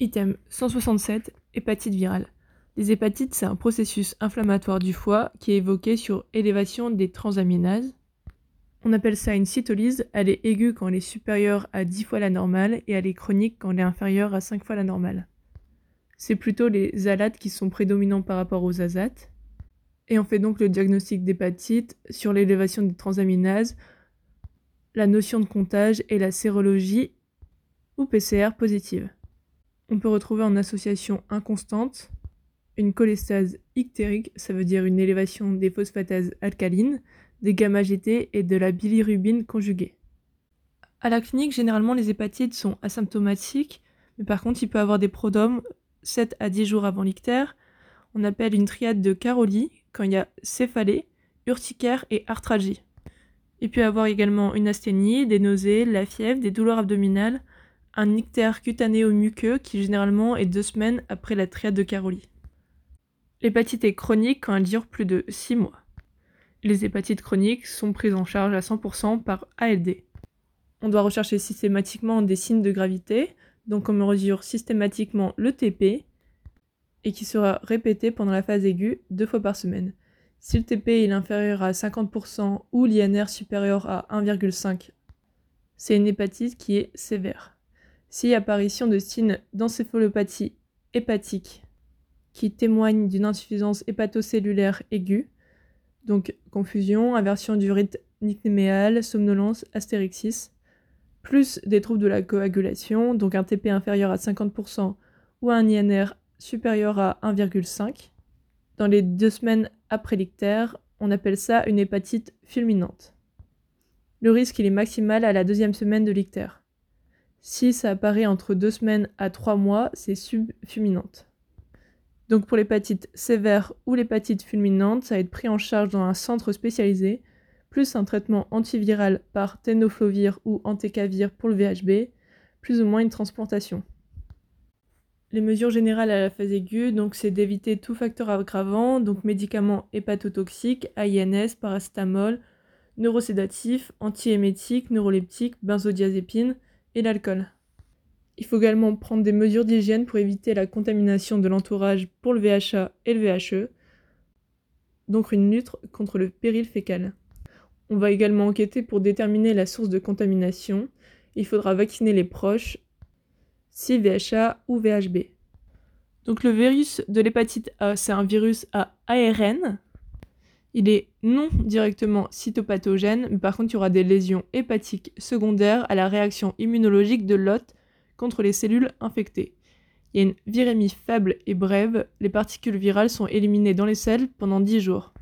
Item 167 Hépatite virale. Les hépatites, c'est un processus inflammatoire du foie qui est évoqué sur élévation des transaminases. On appelle ça une cytolyse. Elle est aiguë quand elle est supérieure à 10 fois la normale et elle est chronique quand elle est inférieure à 5 fois la normale. C'est plutôt les alates qui sont prédominants par rapport aux azates. Et on fait donc le diagnostic d'hépatite sur l'élévation des transaminases, la notion de comptage et la sérologie ou PCR positive. On peut retrouver en association inconstante une cholestase ictérique, ça veut dire une élévation des phosphatases alcalines, des gamma-GT et de la bilirubine conjuguée. À la clinique, généralement, les hépatites sont asymptomatiques, mais par contre, il peut avoir des prodromes 7 à 10 jours avant l'ictère. On appelle une triade de Caroli quand il y a céphalée, urticaire et arthralgie. Il peut avoir également une asthénie, des nausées, la fièvre, des douleurs abdominales, un ictère cutanéo-muqueux qui généralement est deux semaines après la triade de Caroli. L'hépatite est chronique quand elle dure plus de 6 mois. Les hépatites chroniques sont prises en charge à 100% par ALD. On doit rechercher systématiquement des signes de gravité, donc on mesure systématiquement le TP et qui sera répété pendant la phase aiguë deux fois par semaine. Si le TP est inférieur à 50% ou l'INR supérieur à 1,5, c'est une hépatite qui est sévère si apparition de signes d'encéphalopathie hépatique qui témoignent d'une insuffisance hépatocellulaire aiguë, donc confusion, inversion du rythme nicnéméal, somnolence, astérixis, plus des troubles de la coagulation, donc un TP inférieur à 50% ou un INR supérieur à 1,5. Dans les deux semaines après l'ictère, on appelle ça une hépatite fulminante. Le risque est maximal à la deuxième semaine de l'ictère. Si ça apparaît entre deux semaines à trois mois, c'est subfulminante. Donc pour l'hépatite sévère ou l'hépatite fulminante, ça va être pris en charge dans un centre spécialisé, plus un traitement antiviral par tenoflovir ou antécavir pour le VHB, plus ou moins une transplantation. Les mesures générales à la phase aiguë, donc c'est d'éviter tout facteur aggravant, donc médicaments hépatotoxiques, AINS, paracétamol, neurosédatifs, antiémétiques, neuroleptiques, benzodiazépines, et l'alcool. Il faut également prendre des mesures d'hygiène pour éviter la contamination de l'entourage pour le VHA et le VHE, donc une lutte contre le péril fécal. On va également enquêter pour déterminer la source de contamination. Il faudra vacciner les proches, si VHA ou VHB. Donc le virus de l'hépatite A, c'est un virus à ARN, il est non directement cytopathogène, mais par contre, il y aura des lésions hépatiques secondaires à la réaction immunologique de l'hôte contre les cellules infectées. Il y a une virémie faible et brève, les particules virales sont éliminées dans les selles pendant 10 jours.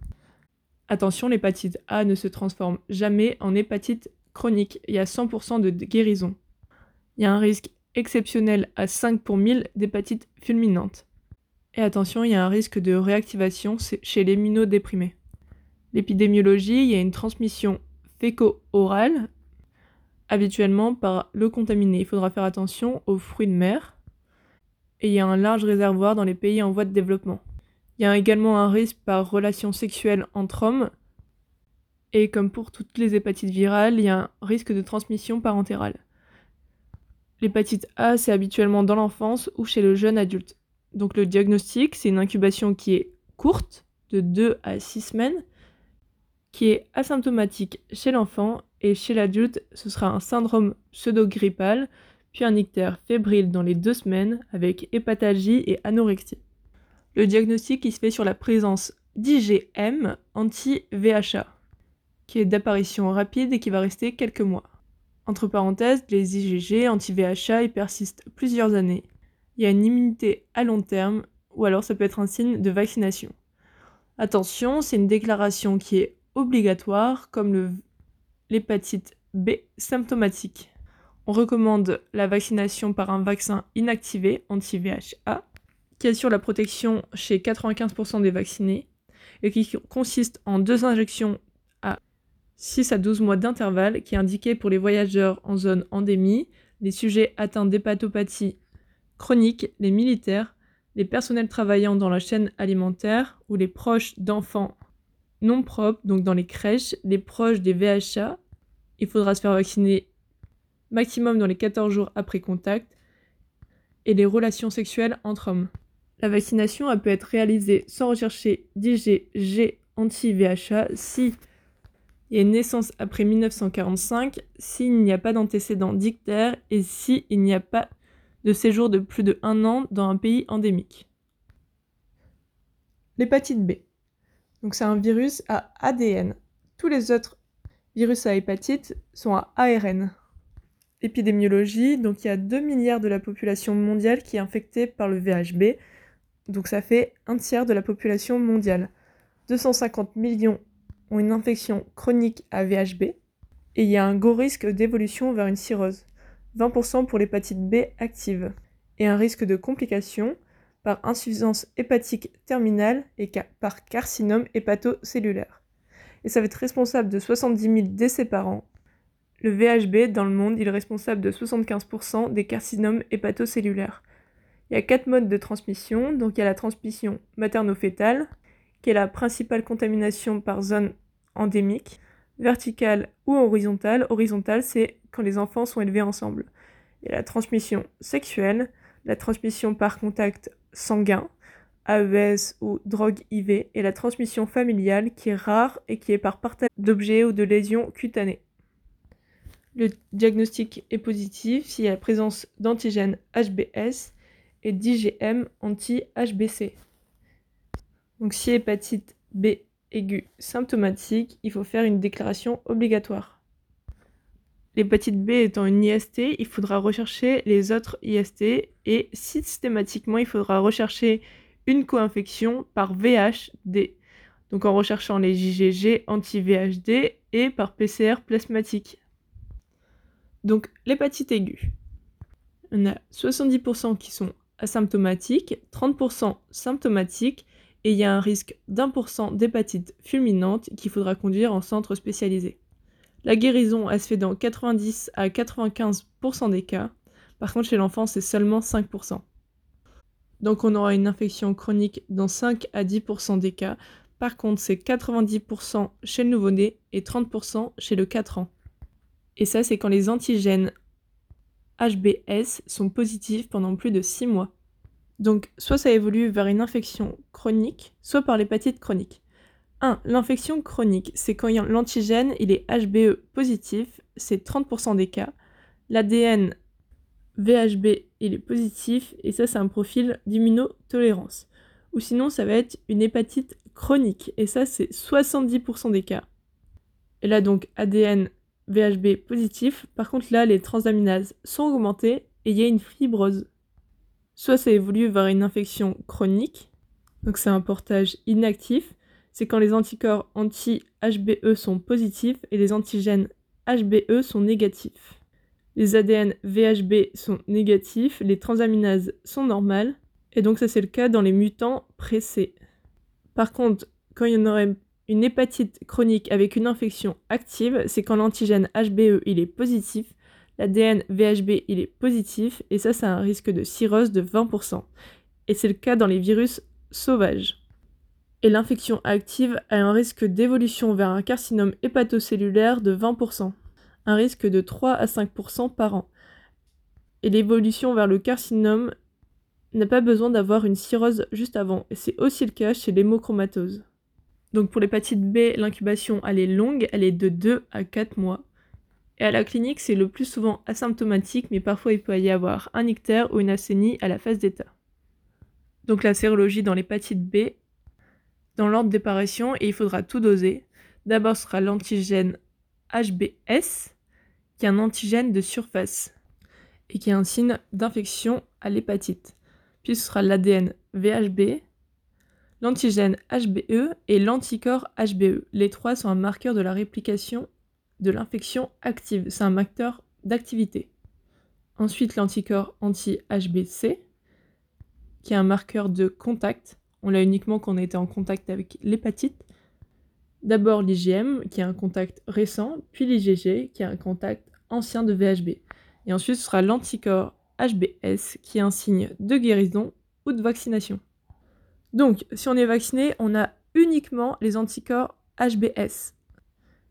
Attention, l'hépatite A ne se transforme jamais en hépatite chronique, il y a 100% de guérison. Il y a un risque exceptionnel à 5 pour 1000 d'hépatite fulminante. Et attention, il y a un risque de réactivation chez les immunodéprimés. L'épidémiologie, il y a une transmission féco-orale, habituellement par le contaminé. Il faudra faire attention aux fruits de mer. Et il y a un large réservoir dans les pays en voie de développement. Il y a également un risque par relation sexuelle entre hommes. Et comme pour toutes les hépatites virales, il y a un risque de transmission parentérale. L'hépatite A, c'est habituellement dans l'enfance ou chez le jeune adulte. Donc le diagnostic, c'est une incubation qui est courte, de 2 à 6 semaines, qui est asymptomatique chez l'enfant et chez l'adulte, ce sera un syndrome pseudo-grippal, puis un ictère fébrile dans les deux semaines avec hépatalgie et anorexie. Le diagnostic se fait sur la présence d'IgM anti-VHA, qui est d'apparition rapide et qui va rester quelques mois. Entre parenthèses, les IgG anti-VHA persistent plusieurs années. Il y a une immunité à long terme, ou alors ça peut être un signe de vaccination. Attention, c'est une déclaration qui est obligatoire comme l'hépatite B symptomatique. On recommande la vaccination par un vaccin inactivé anti-VHA qui assure la protection chez 95% des vaccinés et qui consiste en deux injections à 6 à 12 mois d'intervalle qui est indiqué pour les voyageurs en zone endémie, les sujets atteints d'hépatopathie chronique, les militaires, les personnels travaillant dans la chaîne alimentaire ou les proches d'enfants non propres, donc dans les crèches, les proches des VHA. Il faudra se faire vacciner maximum dans les 14 jours après contact. et les relations sexuelles entre hommes. La vaccination peut être réalisée sans rechercher d'IgG anti-VHA si il y a une naissance après 1945, s'il n'y a pas d'antécédent dictaire et s'il n'y a pas de séjour de plus de un an dans un pays endémique. L'hépatite B. Donc c'est un virus à ADN. Tous les autres virus à hépatite sont à ARN. Épidémiologie, donc il y a 2 milliards de la population mondiale qui est infectée par le VHB, donc ça fait un tiers de la population mondiale. 250 millions ont une infection chronique à VHB, et il y a un gros risque d'évolution vers une cirrhose, 20% pour l'hépatite B active, et un risque de complications par insuffisance hépatique terminale et par carcinome hépatocellulaire. Et ça va être responsable de 70 000 décès par an. Le VHB dans le monde, il est responsable de 75% des carcinomes hépatocellulaires. Il y a quatre modes de transmission, donc il y a la transmission materno-fétale, qui est la principale contamination par zone endémique, verticale ou horizontale. Horizontale, c'est quand les enfants sont élevés ensemble. Il y a la transmission sexuelle, la transmission par contact sanguin, AES ou drogue IV, et la transmission familiale qui est rare et qui est par partage d'objets ou de lésions cutanées. Le diagnostic est positif s'il y a la présence d'antigènes HBS et d'IgM anti-HBC. Donc si hépatite B aiguë symptomatique, il faut faire une déclaration obligatoire. L'hépatite B étant une IST, il faudra rechercher les autres IST et systématiquement, il faudra rechercher une co-infection par VHD. Donc en recherchant les IgG anti-VHD et par PCR plasmatique. Donc l'hépatite aiguë. On a 70% qui sont asymptomatiques, 30% symptomatiques et il y a un risque d'un pour cent d'hépatite fulminante qu'il faudra conduire en centre spécialisé. La guérison, elle se fait dans 90 à 95% des cas. Par contre, chez l'enfant, c'est seulement 5%. Donc on aura une infection chronique dans 5 à 10% des cas. Par contre, c'est 90% chez le nouveau-né et 30% chez le 4 ans. Et ça, c'est quand les antigènes HBS sont positifs pendant plus de 6 mois. Donc, soit ça évolue vers une infection chronique, soit par l'hépatite chronique. 1. L'infection chronique, c'est quand l'antigène il est HBE positif, c'est 30% des cas. L'ADN VHB il est positif, et ça c'est un profil d'immunotolérance. Ou sinon ça va être une hépatite chronique, et ça c'est 70% des cas. Et là donc ADN VHB positif, par contre là les transaminases sont augmentées et il y a une fibrose. Soit ça évolue vers une infection chronique, donc c'est un portage inactif, c'est quand les anticorps anti-HBE sont positifs et les antigènes HBE sont négatifs. Les ADN VHB sont négatifs, les transaminases sont normales, et donc ça c'est le cas dans les mutants pressés. Par contre, quand il y en aurait une hépatite chronique avec une infection active, c'est quand l'antigène HBE il est positif, l'ADN VHB il est positif, et ça c'est un risque de cirrhose de 20%. Et c'est le cas dans les virus sauvages. Et l'infection active a un risque d'évolution vers un carcinome hépatocellulaire de 20%, un risque de 3 à 5% par an. Et l'évolution vers le carcinome n'a pas besoin d'avoir une cirrhose juste avant, et c'est aussi le cas chez l'hémochromatose. Donc pour l'hépatite B, l'incubation elle est longue, elle est de 2 à 4 mois. Et à la clinique, c'est le plus souvent asymptomatique, mais parfois il peut y avoir un ictère ou une acénie à la phase d'état. Donc la sérologie dans l'hépatite B, dans l'ordre d'apparition, et il faudra tout doser. D'abord sera l'antigène HBS, qui est un antigène de surface, et qui est un signe d'infection à l'hépatite. Puis ce sera l'ADN VHB, l'antigène HBE et l'anticorps HBE. Les trois sont un marqueur de la réplication de l'infection active. C'est un marqueur d'activité. Ensuite, l'anticorps anti-HBC, qui est un marqueur de contact. On l'a uniquement quand on a été en contact avec l'hépatite. D'abord l'IgM, qui est un contact récent, puis l'IgG, qui est un contact ancien de VHB. Et ensuite, ce sera l'anticorps HBS, qui est un signe de guérison ou de vaccination. Donc, si on est vacciné, on a uniquement les anticorps HBS.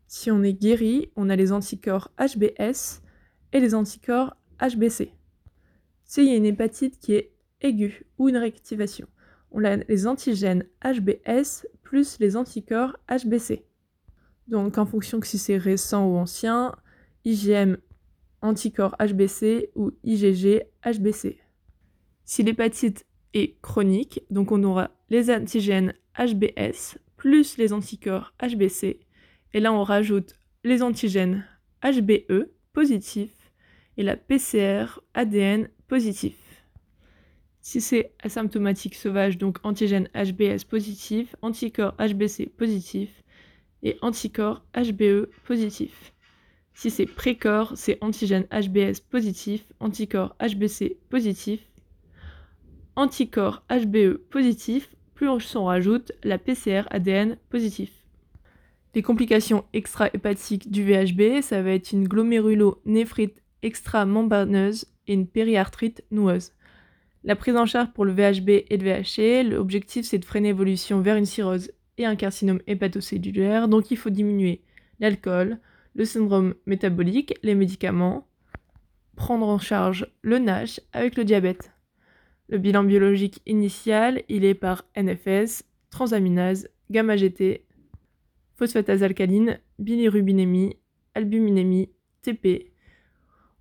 Si on est guéri, on a les anticorps HBS et les anticorps HBC. C'est une hépatite qui est aiguë ou une réactivation. On a les antigènes HBS plus les anticorps HBC. Donc en fonction que si c'est récent ou ancien, IgM anticorps HBC ou IgG HBC. Si l'hépatite est chronique, donc on aura les antigènes HBS plus les anticorps HBC, et là on rajoute les antigènes HBE positifs et la PCR ADN positif. Si c'est asymptomatique sauvage, donc antigène HBS positif, anticorps HBC positif et anticorps HBE positif. Si c'est précorps, c'est antigène HBS positif, anticorps HBC positif, anticorps HBE positif, plus on rajoute la PCR ADN positif. Les complications extra-hépatiques du VHB, ça va être une glomérulonéphrite extra-membraneuse et une périarthrite noueuse. La prise en charge pour le VHB et le VHC, l'objectif c'est de freiner l'évolution vers une cirrhose et un carcinome hépatocellulaire, donc il faut diminuer l'alcool, le syndrome métabolique, les médicaments, prendre en charge le NASH avec le diabète. Le bilan biologique initial, il est par NFS, transaminase, gamma-GT, phosphatase alcaline, bilirubinémie, albuminémie, TP.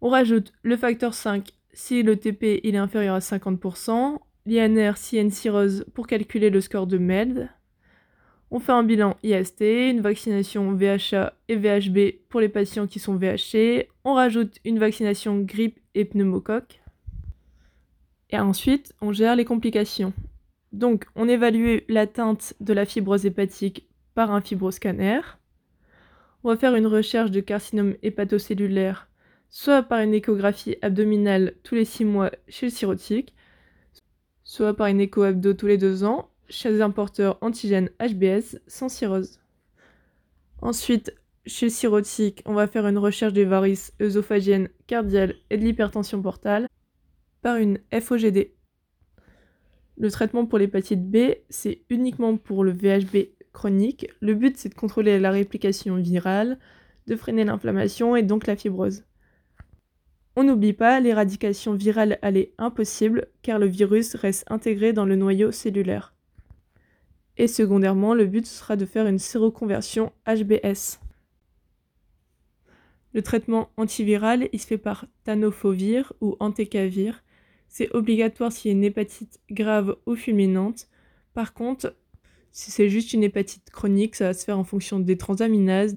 On rajoute le facteur 5 si le TP est inférieur à 50%, l'INR une cirrhose pour calculer le score de MELD. On fait un bilan IST, une vaccination VHA et VHB pour les patients qui sont VHC. On rajoute une vaccination grippe et pneumocoque. Et ensuite, on gère les complications. Donc, on évalue l'atteinte de la fibrose hépatique par un fibroscanner. On va faire une recherche de carcinome hépatocellulaire, soit par une échographie abdominale tous les 6 mois chez le cirrhotique, soit par une écho abdo tous les 2 ans chez un porteur antigène HBS sans cirrhose. Ensuite, chez le cirrhotique, on va faire une recherche des varices œsophagiennes, cardiales et de l'hypertension portale par une FOGD. Le traitement pour l'hépatite B, c'est uniquement pour le VHB chronique. Le but, c'est de contrôler la réplication virale, de freiner l'inflammation et donc la fibrose. On n'oublie pas, l'éradication virale, est impossible car le virus reste intégré dans le noyau cellulaire. Et secondairement, le but sera de faire une séroconversion HBS. Le traitement antiviral, il se fait par tanofovir ou entecavir. C'est obligatoire s'il y a une hépatite grave ou fulminante. Par contre, si c'est juste une hépatite chronique, ça va se faire en fonction des transaminases,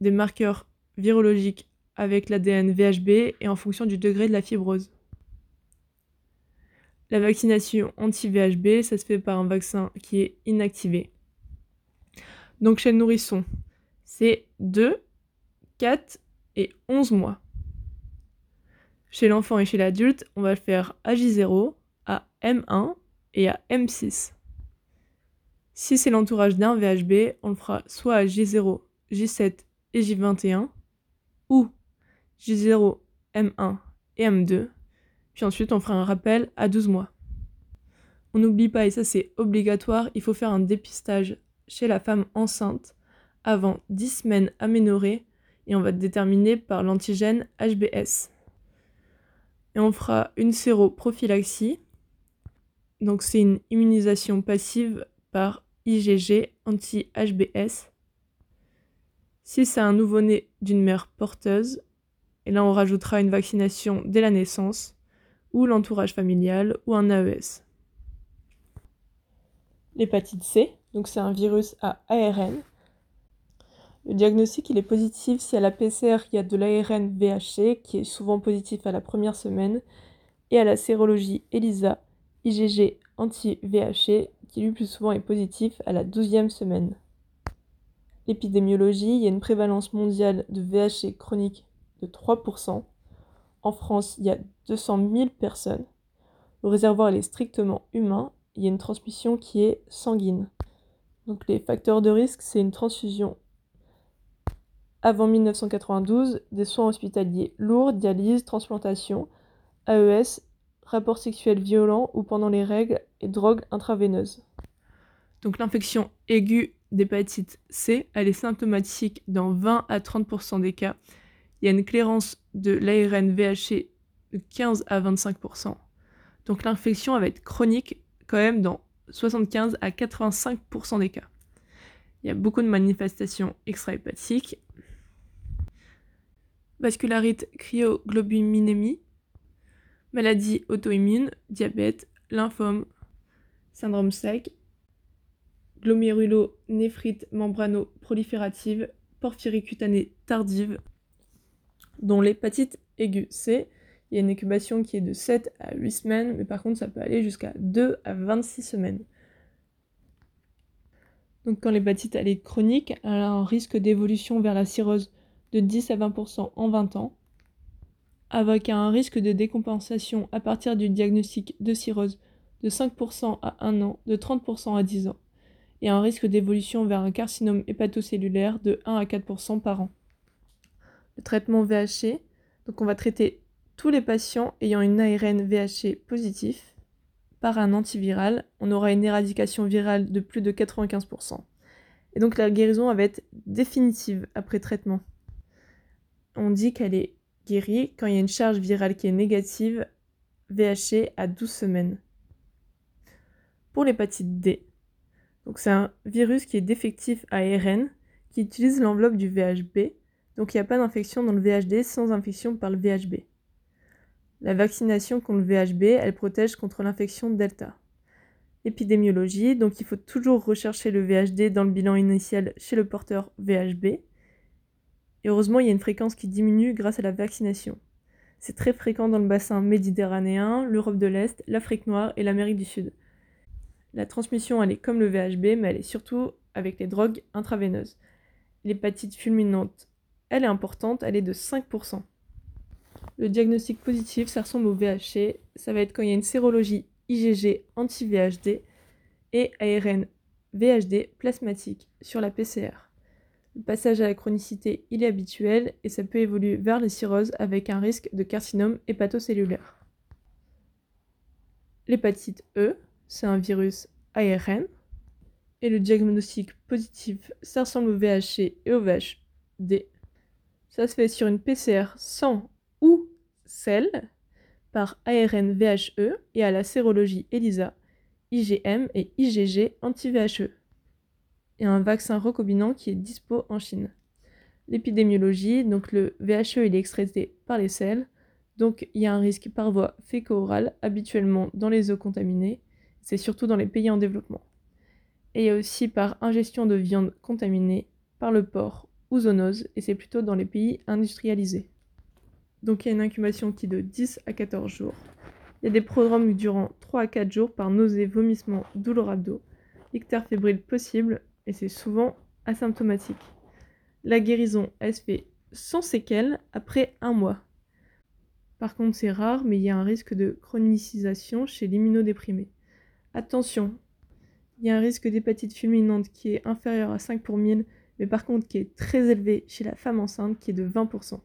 des marqueurs virologiques avec l'ADN VHB et en fonction du degré de la fibrose. La vaccination anti-VHB, ça se fait par un vaccin qui est inactivé. Donc chez le nourrisson, c'est 2, 4 et 11 mois. Chez l'enfant et chez l'adulte, on va le faire à J0, à M1 et à M6. Si c'est l'entourage d'un VHB, on le fera soit à J0, J7 et J21, ou J0, M1 et M2, puis ensuite on fera un rappel à 12 mois. On n'oublie pas, et ça c'est obligatoire, il faut faire un dépistage chez la femme enceinte avant 10 semaines aménorées et on va déterminer par l'antigène HBS. Et on fera une séroprophylaxie. Donc c'est une immunisation passive par IgG anti-HBS. Si c'est un nouveau-né d'une mère porteuse, et là on rajoutera une vaccination dès la naissance, ou l'entourage familial, ou un AES. L'hépatite C, donc c'est un virus à ARN. Le diagnostic il est positif si à la PCR il y a de l'ARN VHC qui est souvent positif à la première semaine et à la sérologie ELISA IgG anti-VHC qui lui plus souvent est positif à la 12e semaine. L'épidémiologie, il y a une prévalence mondiale de VHC chronique de 3%. En France, il y a 200 000 personnes. Le réservoir est strictement humain. Il y a une transmission qui est sanguine. Donc les facteurs de risque, c'est une transfusion avant 1992, des soins hospitaliers lourds, dialyse, transplantation, AES rapport sexuel violent ou pendant les règles et drogue intraveineuse. Donc l'infection aiguë d'hépatite C, elle est symptomatique dans 20 à 30% des cas. Il y a une clairance de l'ARN VHC de 15 à 25%. Donc l'infection va être chronique quand même dans 75 à 85% des cas. Il y a beaucoup de manifestations extra-hépatiques. Vascularite cryoglobulinémie, maladie auto-immune, diabète, lymphome, syndrome sec, glomérulonéphrite membrano-proliférative, porphyrie cutanée tardive, dont l'hépatite aiguë C. Il y a une incubation qui est de 7 à 8 semaines, mais par contre ça peut aller jusqu'à 2 à 26 semaines. Donc quand l'hépatite elle est chronique, elle a un risque d'évolution vers la cirrhose de 10 à 20% en 20 ans, avec un risque de décompensation à partir du diagnostic de cirrhose de 5% à 1 an, de 30% à 10 ans, et un risque d'évolution vers un carcinome hépatocellulaire de 1 à 4% par an. Le traitement VHC, donc on va traiter tous les patients ayant une ARN VHC positif par un antiviral, on aura une éradication virale de plus de 95%. Et donc la guérison va être définitive après traitement. On dit qu'elle est guérie quand il y a une charge virale qui est négative VHC à 12 semaines. Pour l'hépatite D, donc c'est un virus qui est défectif à ARN, qui utilise l'enveloppe du VHB, donc il n'y a pas d'infection dans le VHD sans infection par le VHB. La vaccination contre le VHB, elle protège contre l'infection Delta. Épidémiologie, donc il faut toujours rechercher le VHD dans le bilan initial chez le porteur VHB. Et heureusement, il y a une fréquence qui diminue grâce à la vaccination. C'est très fréquent dans le bassin méditerranéen, l'Europe de l'Est, l'Afrique noire et l'Amérique du Sud. La transmission, elle est comme le VHB, mais elle est surtout avec les drogues intraveineuses. L'hépatite fulminante, elle est importante, elle est de 5%. Le diagnostic positif, ça ressemble au VHC, ça va être quand il y a une sérologie IgG anti-VHD et ARN VHD plasmatique sur la PCR. Le passage à la chronicité, il est habituel et ça peut évoluer vers les cirrhoses avec un risque de carcinome hépatocellulaire. L'hépatite E, c'est un virus ARN. Et le diagnostic positif, ça ressemble au VHC et au VHD. Ça se fait sur une PCR sans ou sel par ARN VHE et à la sérologie ELISA, IgM et IgG anti-VHE. Et un vaccin recombinant qui est dispo en Chine. L'épidémiologie, donc le VHE il est excrété par les selles, donc il y a un risque par voie féco-orale, habituellement dans les eaux contaminées, c'est surtout dans les pays en développement. Et il y a aussi par ingestion de viande contaminée, par le porc et c'est plutôt dans les pays industrialisés. Donc il y a une incubation qui est de 10 à 14 jours. Il y a des programmes durant 3 à 4 jours par nausée, vomissement, douleur abdo, ictère fébrile possible, et c'est souvent asymptomatique. La guérison, se fait sans séquelles après un mois. Par contre, c'est rare, mais il y a un risque de chronicisation chez l'immunodéprimé. Attention, il y a un risque d'hépatite fulminante qui est inférieur à 5 pour 1000, mais par contre qui est très élevé chez la femme enceinte qui est de 20%.